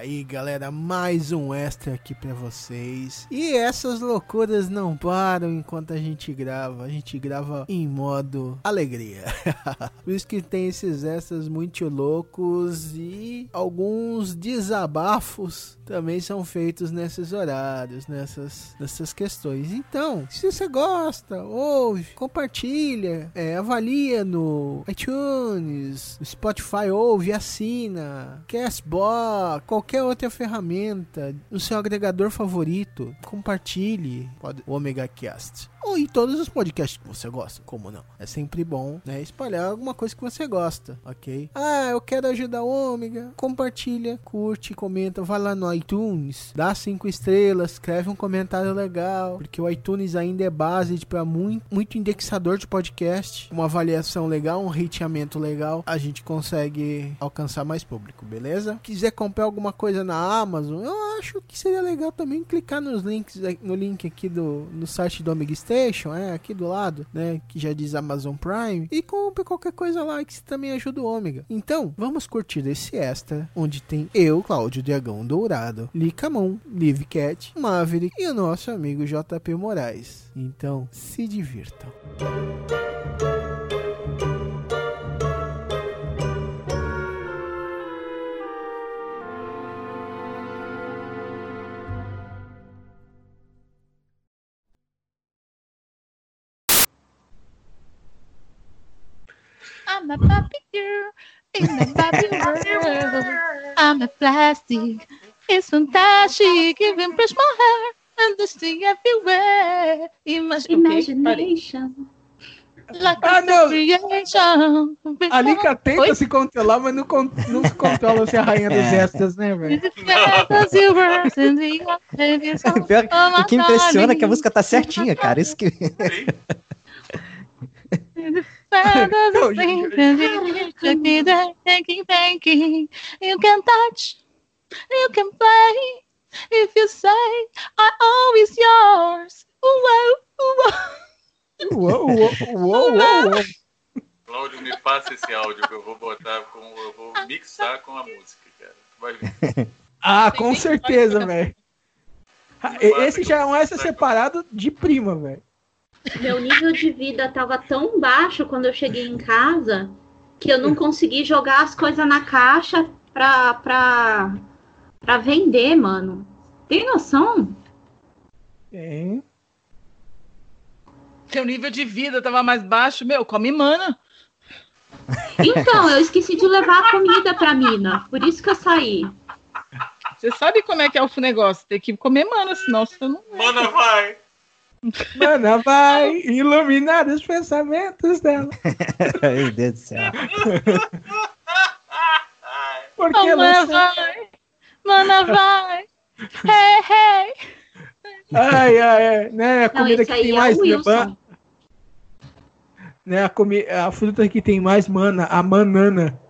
Aí, galera, mais um extra aqui para vocês. E essas loucuras não param enquanto a gente grava. A gente grava em modo alegria. Por isso que tem esses extras muito loucos e alguns desabafos também são feitos nesses horários, nessas, nessas questões. Então, se você gosta, ouve, compartilha, é, avalia no iTunes, no Spotify, ouve, assina, Castbox qualquer outra ferramenta, no seu agregador favorito, compartilhe o Omega Cast ou em todos os podcasts que você gosta, como não? É sempre bom, né, espalhar alguma coisa que você gosta, ok? Ah, eu quero ajudar o Ômega, compartilha, curte, comenta, vai lá no iTunes, dá cinco estrelas, escreve um comentário legal, porque o iTunes ainda é base para muito, muito indexador de podcast, uma avaliação legal, um rateamento legal, a gente consegue alcançar mais público, beleza? Quiser comprar alguma coisa na Amazon, eu acho que seria legal também clicar nos links, no link aqui do no site do Omega PlayStation, é, aqui do lado, né, que já diz Amazon Prime, e compre qualquer coisa lá que também ajuda o Ômega. Então, vamos curtir esse extra, onde tem eu, Cláudio Dragão Dourado, Licamon, Live Cat, Maverick e o nosso amigo JP Moraes. Então, se divirtam. I'm a Barbie girl in the Barbie world. I'm a plastic. It's fantastic. Even brush my hair and the sting everywhere. Imag Imagination. Like ah, não! Creation. A Lika tenta Oi? se controlar, mas não, não se controla se é a rainha dos é. extras, né, velho? o que impressiona é que a música tá certinha, cara. Isso que. You can touch, you can play. If you say I always yours. Uou, uou. Uou, uou, uou, uou. Cláudio, me passa esse áudio que eu vou botar, com, eu vou mixar com a música, cara. Vai ver. Ah, com certeza, velho. Esse já é um essa separado de prima, velho. Meu nível de vida estava tão baixo quando eu cheguei em casa que eu não consegui jogar as coisas na caixa pra, pra, pra vender, mano. Tem noção? Tem. Seu nível de vida tava mais baixo, meu, come mana. Então, eu esqueci de levar a comida pra mina. Por isso que eu saí. Você sabe como é que é o negócio? Tem que comer mana, senão você não. Mana vai! Mana vai iluminar os pensamentos dela. Meu Deus do céu. Porque oh, mana vai, mana vai, hey, hey. Ai, ai, ai. Né, a comida que tem é mais mana. Né, a, comi a fruta que tem mais mana, a manana.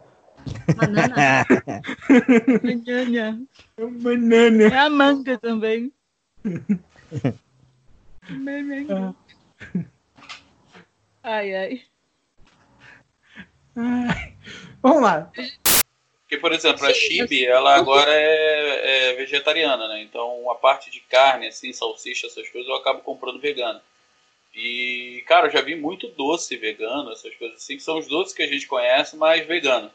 Banana. Banana. É a manga também. Ah. Ai, ai. ai. Vamos lá. Porque, por exemplo, a Chibi, ela agora é, é, vegetariana, né? Então, a parte de carne, assim, salsicha, essas coisas, eu acabo comprando vegano. E, cara, eu já vi muito doce vegano, essas coisas assim, que são os doces que a gente conhece, mas vegano.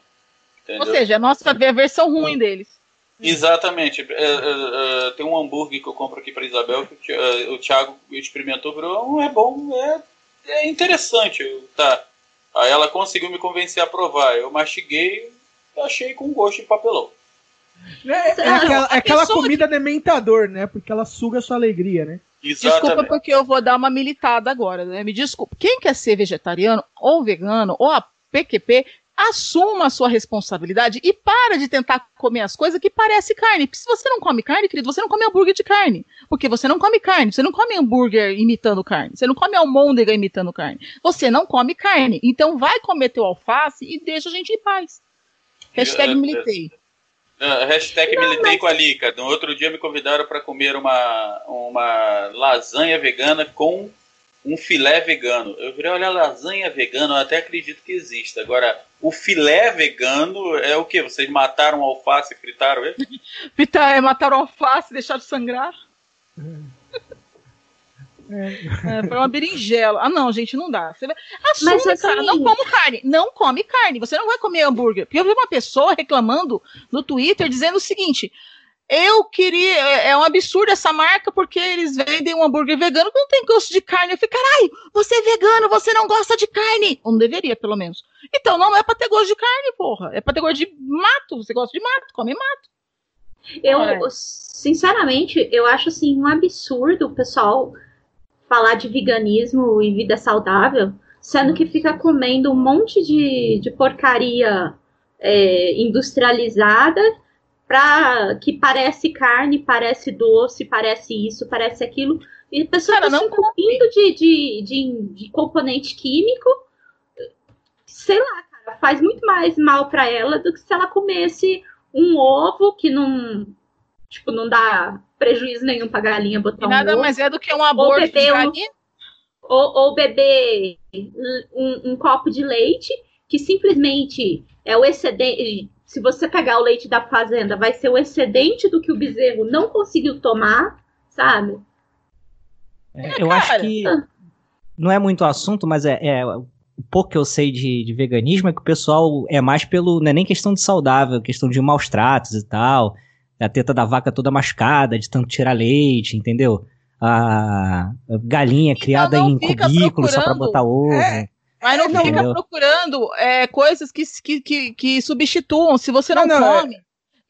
Entendeu? Ou seja, a nossa a versão ruim deles. Exatamente. É, é, é, tem um hambúrguer que eu compro aqui para Isabel que o, o Thiago experimentou, falou, é bom, é, é interessante. Tá. Aí ela conseguiu me convencer a provar. Eu mastiguei e achei com gosto de papelão. É, é aquela, é aquela comida dementador, né? Porque ela suga a sua alegria, né? Exatamente. Desculpa porque eu vou dar uma militada agora, né? Me desculpa. Quem quer ser vegetariano ou vegano ou a PQP assuma a sua responsabilidade e para de tentar comer as coisas que parecem carne. Porque se você não come carne, querido, você não come hambúrguer de carne. Porque você não come carne, você não come hambúrguer imitando carne, você não come almôndega imitando carne. Você não come carne. Então vai comer teu alface e deixa a gente em paz. Hashtag militei. Uh, hashtag não, militei mas... com a Lica. No outro dia me convidaram para comer uma, uma lasanha vegana com um filé vegano. Eu virei olhar lasanha vegana, eu até acredito que exista. Agora, o filé vegano é o que? Vocês mataram alface e fritaram ele? Fritar, é, mataram alface e deixaram sangrar? É, foi uma berinjela. Ah, não, gente, não dá. Você assume, Mas, assim, cara, não como carne. Não come carne. Você não vai comer hambúrguer. Porque eu vi uma pessoa reclamando no Twitter dizendo o seguinte: eu queria. É, é um absurdo essa marca porque eles vendem um hambúrguer vegano que não tem gosto de carne. Eu falei, caralho, você é vegano, você não gosta de carne. Ou não deveria, pelo menos. Então não é pra ter gosto de carne, porra. É pra ter gosto de mato. Você gosta de mato, come mato. Eu, é. sinceramente, eu acho assim um absurdo o pessoal falar de veganismo e vida saudável, sendo que fica comendo um monte de, de porcaria é, industrializada pra, que parece carne, parece doce, parece isso, parece aquilo. E a pessoa está se entupindo de, de, de, de, componente químico, sei lá, cara, faz muito mais mal para ela do que se ela comesse um ovo que não, tipo, não dá prejuízo nenhum pra galinha botar e um nada ovo. mais é do que um aborto de galinha. Um, ou, ou beber um, um copo de leite que simplesmente é o excedente se você pegar o leite da fazenda, vai ser o excedente do que o bezerro não conseguiu tomar, sabe? É, eu acho que não é muito assunto, mas é, é o pouco que eu sei de, de, veganismo é que o pessoal é mais pelo. Não é nem questão de saudável, é questão de maus tratos e tal. A teta da vaca toda mascada, de tanto tirar leite, entendeu? A galinha então criada em cubículo só pra botar ovo. É, mas não, não fica não. procurando é, coisas que, que, que, que, substituam. Se você não, não é come, é...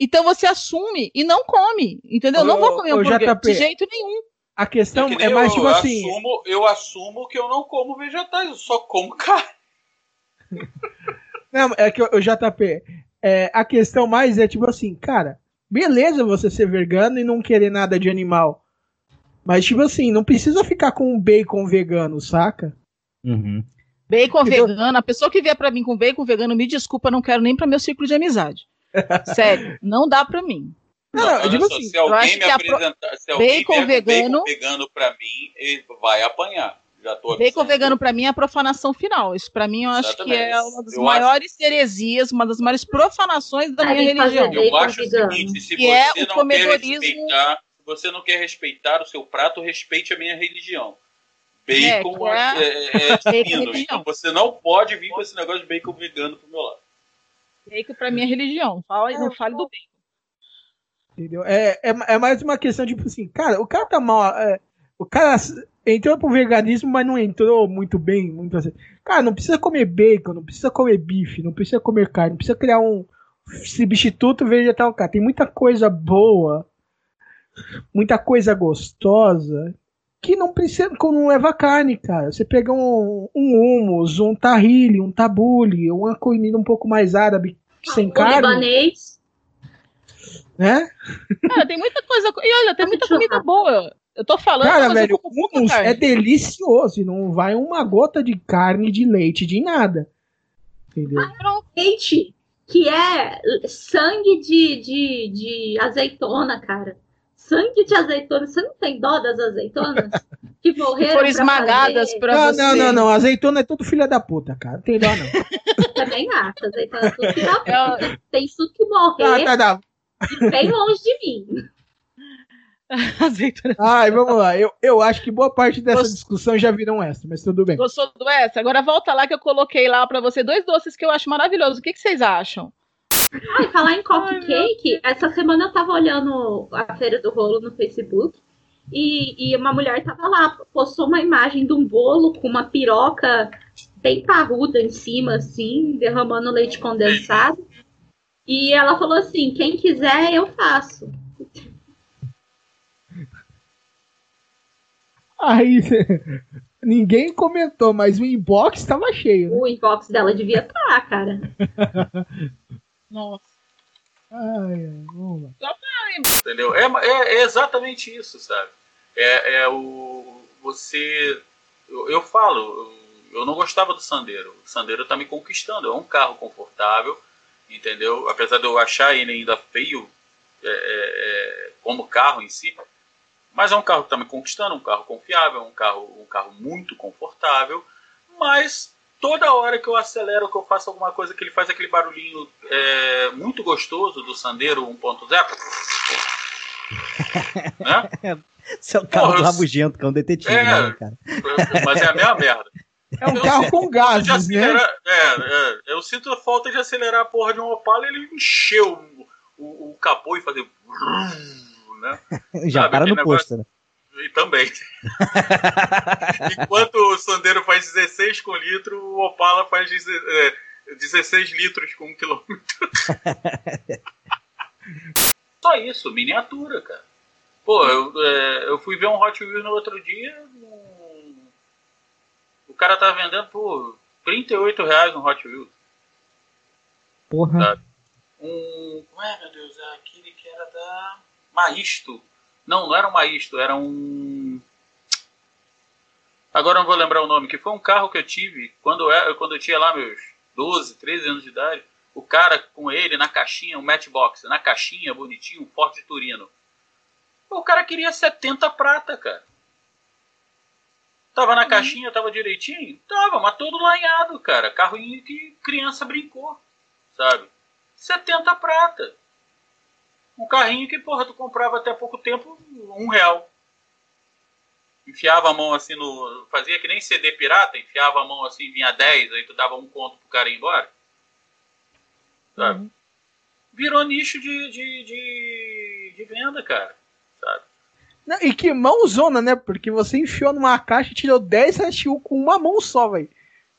então você assume e não come. Entendeu? Eu, não vou comer hambúrguer JP, de jeito nenhum. A questão é, é mais tipo assim. Assumo, eu assumo que eu não como vegetais, eu só como carne. não, é que o JP, é, a questão mais é tipo assim, cara, beleza você ser vegano e não querer nada de animal. Mas, tipo assim, não precisa ficar com um bacon vegano, saca? Uhum. Bacon vegano, a pessoa que vier para mim com bacon vegano, me desculpa, não quero nem para meu círculo de amizade. Sério, não dá para mim. Não, não, eu digo assim, se alguém me apresentar, pro... se alguém bacon vegano, bacon vegano para mim, ele vai apanhar. Já tô bacon vegano para mim é a profanação final. Isso para mim eu Exatamente. acho que é uma das eu maiores acho... heresias, uma das maiores profanações da minha religião. Eu acho o seguinte, se você é não quer respeitar, se você não quer respeitar o seu prato, respeite a minha religião. Bacon é, é, é, é Então você não pode vir com esse negócio de bacon vegano pro meu lado. Bacon pra mim é religião. Fala, não fale do bacon. Entendeu? É, é, é mais uma questão de, tipo assim, cara, o cara tá mal. É, o cara entrou pro veganismo, mas não entrou muito bem. Muito assim. Cara, não precisa comer bacon, não precisa comer bife, não precisa comer carne, não precisa criar um substituto vegetal, cara. Tem muita coisa boa, muita coisa gostosa que não precisa, não leva carne, cara. Você pega um, um hummus, um tahili, um tabule, uma comida um pouco mais árabe, sem carne. Libanês. Né? Cara, tem muita coisa. E olha, tem muita comida boa. Eu tô falando. Cara, velho, hummus é delicioso e não vai uma gota de carne, de leite, de nada. Entendeu? Ah, leite, que é sangue de, de, de azeitona, cara sangue de azeitona. Você não tem dó das azeitonas? Que morreram. foram esmagadas pra não, você. Não, não, não. Azeitona é tudo filha da puta, cara. Não tem dó, não. Também acho. Azeitona é tudo filha da puta. Tem tudo que morrer. Tá, tá, tá. bem longe de mim. Azeitona. Ai, vamos lá. Eu, eu acho que boa parte dessa Gost... discussão já viram essa, mas tudo bem. Gostou do essa? Agora volta lá que eu coloquei lá para você dois doces que eu acho maravilhosos. O que, que vocês acham? Ah, falar em cupcake, essa semana eu tava olhando a Feira do Rolo no Facebook e, e uma mulher tava lá, postou uma imagem de um bolo com uma piroca bem parruda em cima, assim, derramando leite condensado. E ela falou assim: quem quiser, eu faço. Aí, Ninguém comentou, mas o inbox tava cheio. Né? O inbox dela devia estar, cara. Nossa. Ai, vamos lá. Entendeu? É, é, é exatamente isso, sabe? É, é o. Você. Eu, eu falo, eu, eu não gostava do Sandero. O Sandero tá me conquistando. É um carro confortável, entendeu? Apesar de eu achar ele ainda feio é, é, é como carro em si, mas é um carro que está me conquistando, um carro confiável, um carro, um carro muito confortável, mas toda hora que eu acelero, que eu faço alguma coisa que ele faz aquele barulhinho é, muito gostoso do Sandero 1.0. né? Seu carro Porra, rabugento, que é um detetive, é, né, cara? Mas é a mesma merda. É um eu carro com gases, né? É, é, eu sinto a falta de acelerar a porra de um Opala e ele encheu o, o, o capô e fazer... Né? Já Sabe, para no negócio... posto, né? E também. Enquanto o Sandero faz 16 com litro, o Opala faz 16 é, litros com 1 quilômetro. Só isso, miniatura, cara. Pô, eu, é, eu fui ver um Hot Wheels no outro dia. Um... O cara tava vendendo por 38 reais um Hot Wheels. Porra. Sabe? Um. Como é, meu Deus? É aquele que era da. Maisto. Não, não era um Maisto, era um. Agora não vou lembrar o nome, que foi um carro que eu tive quando eu, quando eu tinha lá meus 12, 13 anos de idade. O cara com ele na caixinha, um matchbox, na caixinha, bonitinho, um Ford Turino. O cara queria 70 prata, cara. Tava na uhum. caixinha, tava direitinho? Tava, mas todo lanhado, cara. Carrinho que criança brincou, sabe? 70 prata. Um carrinho que, porra, tu comprava até pouco tempo um real. Enfiava a mão assim no. Fazia que nem CD pirata, enfiava a mão assim, vinha 10, aí tu dava um conto pro cara ir embora. Sabe? Uhum. Virou nicho de, de, de, de, venda, cara. Sabe? Não, e que mãozona, né? Porque você enfiou numa caixa e tirou 10 RTU com uma mão só, velho.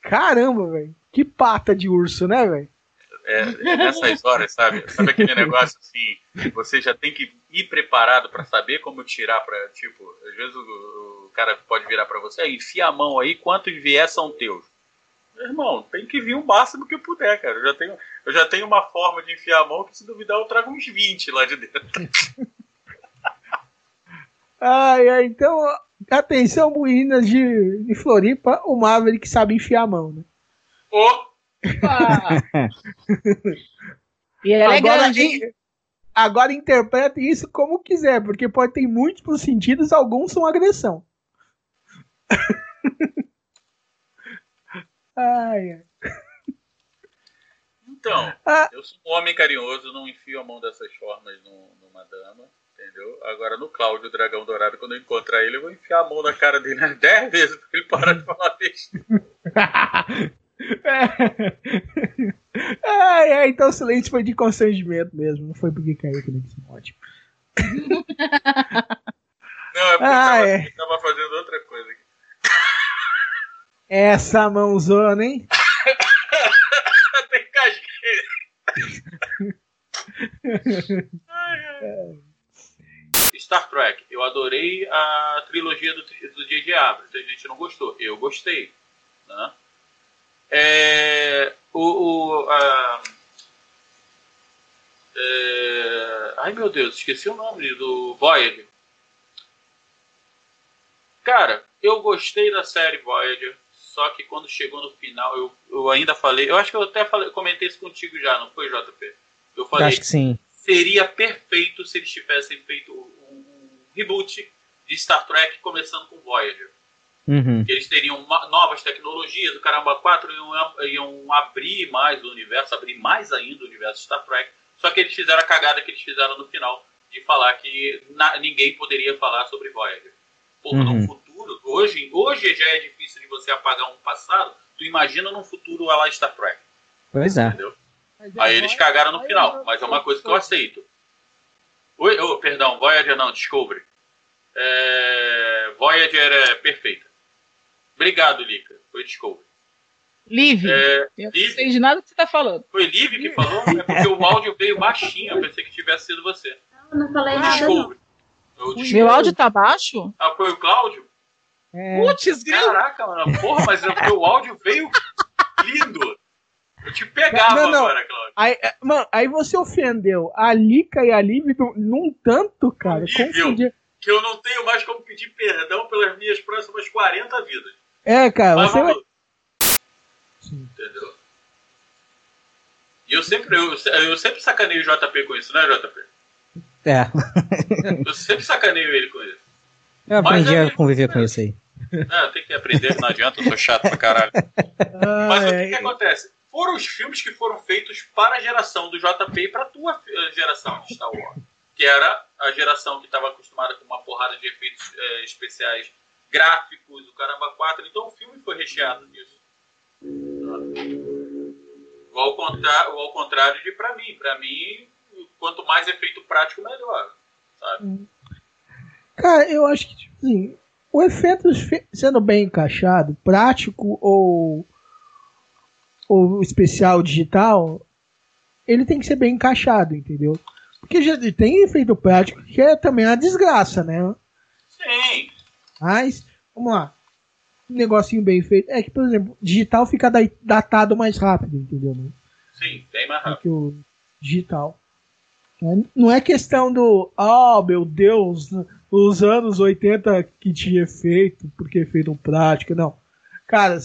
Caramba, velho. Que pata de urso, né, velho? É, nessas horas, sabe? Sabe aquele negócio assim, você já tem que ir preparado para saber como tirar para tipo, às vezes o, o cara pode virar para você, enfia a mão aí, quantos vier são teus. Irmão, tem que vir o máximo que eu puder, cara. Eu já tenho, eu já tenho uma forma de enfiar a mão que se duvidar eu trago uns 20 lá de dentro. ai, ai, então, atenção, meninas de, de Floripa, o Maverick sabe enfiar a mão, né? Oh! E é agora, grande. Agora interprete isso como quiser, porque pode ter múltiplos sentidos, alguns são agressão. ai, ai. Então, ah. eu sou um homem carinhoso, não enfio a mão dessas formas numa dama, entendeu? Agora no Cláudio, o dragão dourado, quando eu encontrar ele, eu vou enfiar a mão na cara dele umas 10 vezes pra ele parar de falar besteira. É. é, então o silêncio foi de constrangimento mesmo, não foi porque caiu aquele que ótimo. Não, é porque ah, tava, é. tava fazendo outra coisa aqui. Essa mãozona, hein? Tem casqueira. Star Trek, eu adorei a trilogia do, do J.J. Abrams. A gente não gostou. Eu gostei. Né? É, o, o a, é, ai meu Deus, esqueci o nome do Voyager. Cara, eu gostei da série Voyager, só que quando chegou no final, eu, eu ainda falei, eu acho que eu até falei, comentei isso contigo já, não foi, JP? Eu falei, acho que sim. seria perfeito se eles tivessem feito um reboot de Star Trek começando com Voyager. Uhum. Eles teriam novas tecnologias, o caramba 4 iam, iam abrir mais o universo, abrir mais ainda o universo Star Trek. Só que eles fizeram a cagada que eles fizeram no final de falar que na, ninguém poderia falar sobre Voyager. Porra, uhum. no futuro, hoje, hoje já é difícil de você apagar um passado, tu imagina num futuro a lá Star Trek. Pois é. Entendeu? Aí eles cagaram no final, mas é uma coisa que eu aceito. Oi, oh, perdão, Voyager não, Discovery. É, Voyager é perfeita. Obrigado, Lica. Foi desculpa. Live. É, eu Liv? não sei de nada que você está falando. Foi Liv que falou? É porque o áudio veio baixinho. Eu pensei que tivesse sido você. Não, não falei nada. Desculpe. Meu áudio tá baixo? Ah, foi o Cláudio? É. Putz, grilo. Caraca, mano. Porra, mas o teu áudio veio lindo. Eu te pegava Não, não. agora, Claudio. Aí, é, mano, aí você ofendeu a Lica e a Liv num- tanto, cara. Nível. Confundir. Que eu não tenho mais como pedir perdão pelas minhas próximas 40 vidas. É, cara, Mas você. vamos- Entendeu? E eu sempre, eu, eu sempre sacaneio o JP com isso, né, JP? É, Eu sempre sacaneio ele com isso. eu aprendi é a conviver com isso aí. Ah, tem que aprender, não adianta, eu sou chato pra caralho. Mas o que, Ai, que acontece? Foram os filmes que foram feitos para a geração do JP e para a tua eh, geração de Star Wars. Que era a geração que estava acostumada com uma porrada de efeitos eh, especiais gráficos, o caramba 4. Então o filme foi recheado disso. Ou ao, contra- ou ao contrário de para mim. Para mim, quanto mais efeito prático, melhor. Sabe? Cara, eu acho que, tipo assim, o efeito fe- sendo bem encaixado, prático ou, ou especial digital, ele tem que ser bem encaixado, entendeu? Porque já tem efeito prático que é também uma desgraça, né? Sim. Mas, vamos lá. Um negocinho bem feito. É que, por exemplo, digital fica da- datado mais rápido, entendeu? né? Sim, bem mais do rápido. que o digital. É, Não é questão do, oh meu Deus, os anos 80 que tinha efeito, porque efeito prático, não. Cara,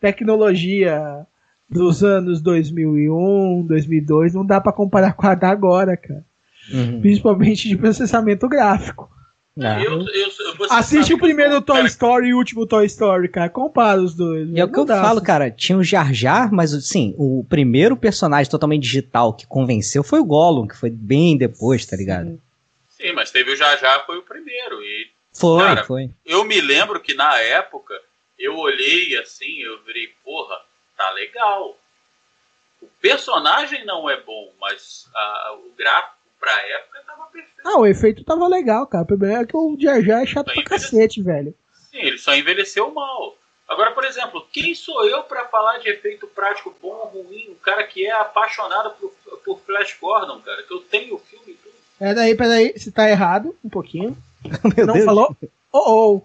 tecnologia dos anos 2001, 2002, não dá pra comparar com a da agora, cara. Uhum. Principalmente de processamento gráfico. Eu, eu, Assiste o primeiro Toy cara Story e o último Toy Story, cara. Compara os dois. E é o que eu falo, assim. cara. Tinha o Jar Jar, mas assim, o primeiro personagem totalmente digital que convenceu foi o Gollum, que foi bem depois, tá ligado? Sim, mas teve o Já Já, foi o primeiro. E Foi, Cara, foi. eu me lembro que na época eu olhei assim, eu virei, porra, tá legal. O personagem não é bom, mas ah, o gráfico pra época tava perfeito. Ah, o efeito tava legal, cara. O problema é que o Jar Jar é chato pra Bem cacete, velho. Sim, ele só envelheceu mal. Agora, por exemplo, quem sou eu pra falar de efeito prático bom ou ruim? O cara que é apaixonado por, por Flash Gordon, cara, que eu tenho o filme e tudo. Peraí, peraí, você tá errado um pouquinho. Meu não Deus. falou? Oh,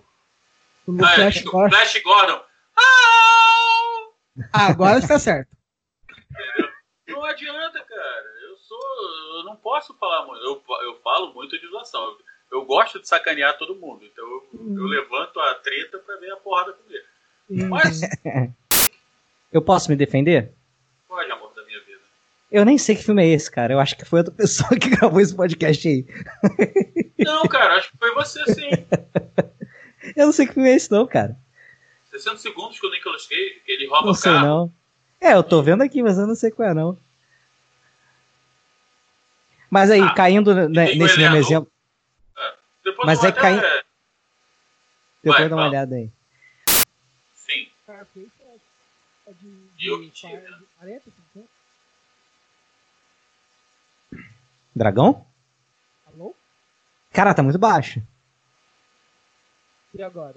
oh. Ah, é, Flash Gordon. Flash Gordon. Ah, agora está certo. Não adianta, cara. Eu sou. Eu não posso falar muito. Eu, eu falo muito de zoação. Eu, eu gosto de sacanear todo mundo. Então eu, eu levanto a treta pra ver a porrada comer. Mas Eu posso me defender? pode, amor da minha vida. Eu nem sei que filme é esse, cara. Eu acho que foi outra pessoa que gravou esse podcast aí. Não, cara, acho que foi você sim. Eu não sei que filme é esse, não, cara. 60 segundos com o Nicolas Cage, que ele rouba Não sei, carro. não. É, eu tô vendo aqui, mas eu não sei qual é, não. Mas aí, Ah, caindo né, nesse mesmo exemplo, Depois Mas é cair- até- depois Vai, dá uma fala. olhada aí. Sim. Dragão? Alô? Cara, tá muito baixo. E agora?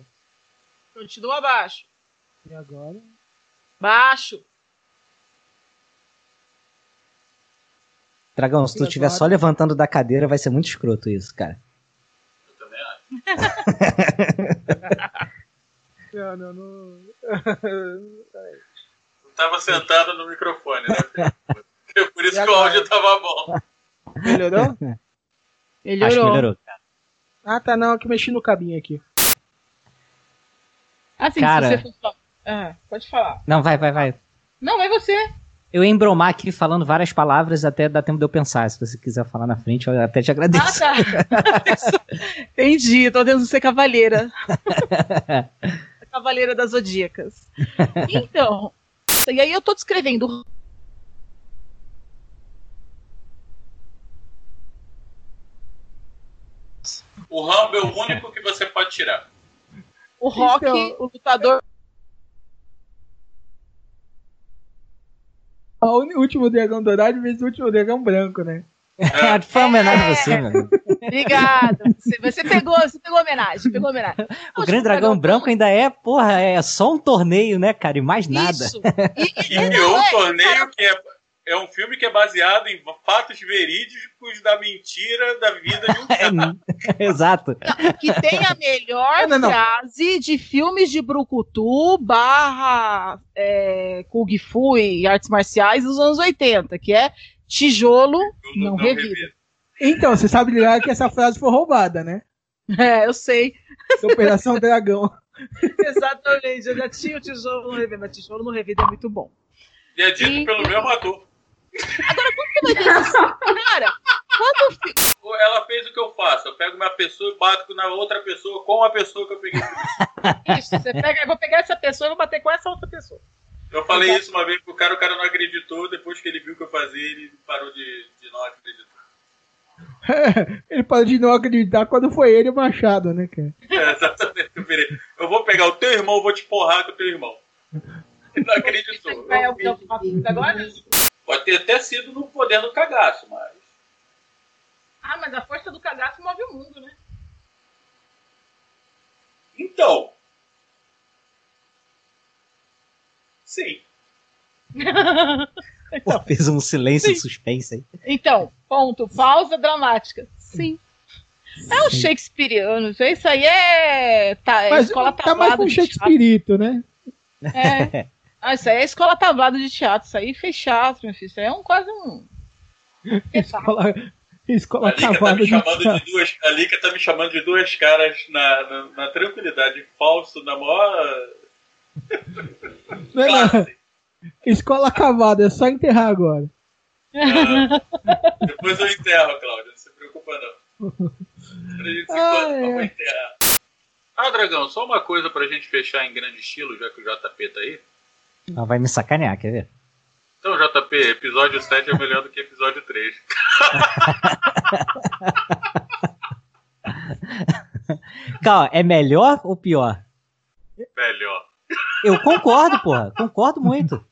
Continua abaixo. E agora? Baixo. Dragão, se tu estiver só levantando da cadeira, vai ser muito escroto isso, cara. Eu também acho. Não, não, não. Eu tava sentado no microfone, né? Por isso que o áudio tava bom. Melhorou? Acho que Melhorou. melhorou. ah, tá, não, é que eu mexi no cabinho aqui. Assim, Cara. se você for falar. Ah, pode falar. Não, vai, vai, vai. Não, vai você. Eu ia embromar aqui falando várias palavras até dar tempo de eu pensar. Se você quiser falar na frente, eu até te Ah, agradeço. tá. Entendi, tô tentando ser cavaleira. Cavaleira das zodíacas. Então, e aí eu tô descrevendo O Rambo é o único que você pode tirar. o rock, Então- o lutador. O último dragão dourado vez do último dragão branco, né? É, Foi uma homenagem a você, amigo. Obrigada. Você, você pegou, você pegou homenagem, pegou homenagem. O Grande Dragão Branco ainda é, porra, é só um torneio, né, cara? E mais nada. Isso. E, e- E não, um é, torneio que é. É um filme que é baseado em fatos verídicos da mentira da vida de um cara. Exato. Que tem a melhor Não, não, não. frase de filmes de brucutu barra é, Kung Fu e artes marciais dos anos 80, que é tijolo Eu não revida. Então, você sabe lá que essa frase foi roubada, né? É, eu sei. Operação Dragão. Exatamente. Eu já tinha o tijolo no revida, mas tijolo no revida é muito bom. E é dito Sim. pelo mesmo ator. Cara, quando o fi- Ela fez o que eu faço. Eu pego uma pessoa e bato na outra pessoa com a pessoa que eu peguei. Isso, você pega, eu vou pegar essa pessoa e vou bater com essa outra pessoa. Eu falei isso uma vez pro cara, o cara não acreditou. Depois que ele viu o que eu fazia, ele parou de, de não acreditar. ele pode não acreditar quando foi ele o Machado, né, cara? É, exatamente. Eu, virei, eu vou pegar o teu irmão, vou te porrar com o teu irmão. Ele não acreditou. É o que eu faço agora? Ter até sido no poder do cagaço, mas. Ah, mas a força do cadastro move o mundo, né? Então. Sim. Pô, fez um silêncio suspense aí. Então, ponto. Pausa dramática. Sim. É o Shakespeareano. Isso aí é. Tá, é Mas escola tá mais com teatro. Shakespeare, né? É. Ah, isso aí é escola tablada de teatro. Isso aí fez teatro, meu filho. Isso aí é um quase um. Escola, escola A Lica tá me de chamando teatro. de duas. A Lica tá me chamando de duas caras na, na, na tranquilidade. Falso, na maior. Não é classe. Escola cavada, é só enterrar agora. Ah, depois eu enterro, Cláudio. Não se preocupa, não. A gente se Ah, é. pra enterrar. Ah, Dragão, só uma coisa pra gente fechar em grande estilo, já que o JP tá aí. Ela vai me sacanear, quer ver? Então, JP, episódio 7 é melhor do que episódio 3. Calma, é melhor ou pior? Melhor. Eu concordo, porra. Concordo muito.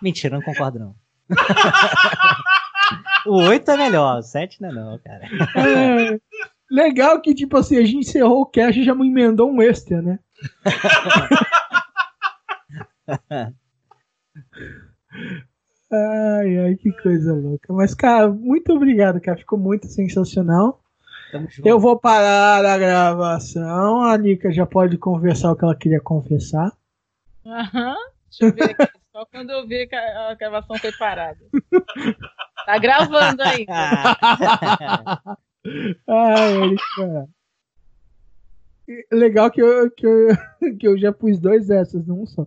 Mentira, não concordo, não. o 8 é melhor, o 7 não é não, cara. É, legal que, tipo assim, a gente encerrou o cast e já me emendou um extra, né? Ai, ai, que coisa louca. Mas, cara, muito obrigado, cara. Ficou muito sensacional. Eu vou parar a gravação. A Nika já pode conversar o que ela queria confessar. Aham. Deixa eu ver aqui. Só quando eu ver que a gravação foi parada. Tá gravando aí. Ai, Erika. Legal que eu, que, eu, que eu já pus dois essas num só.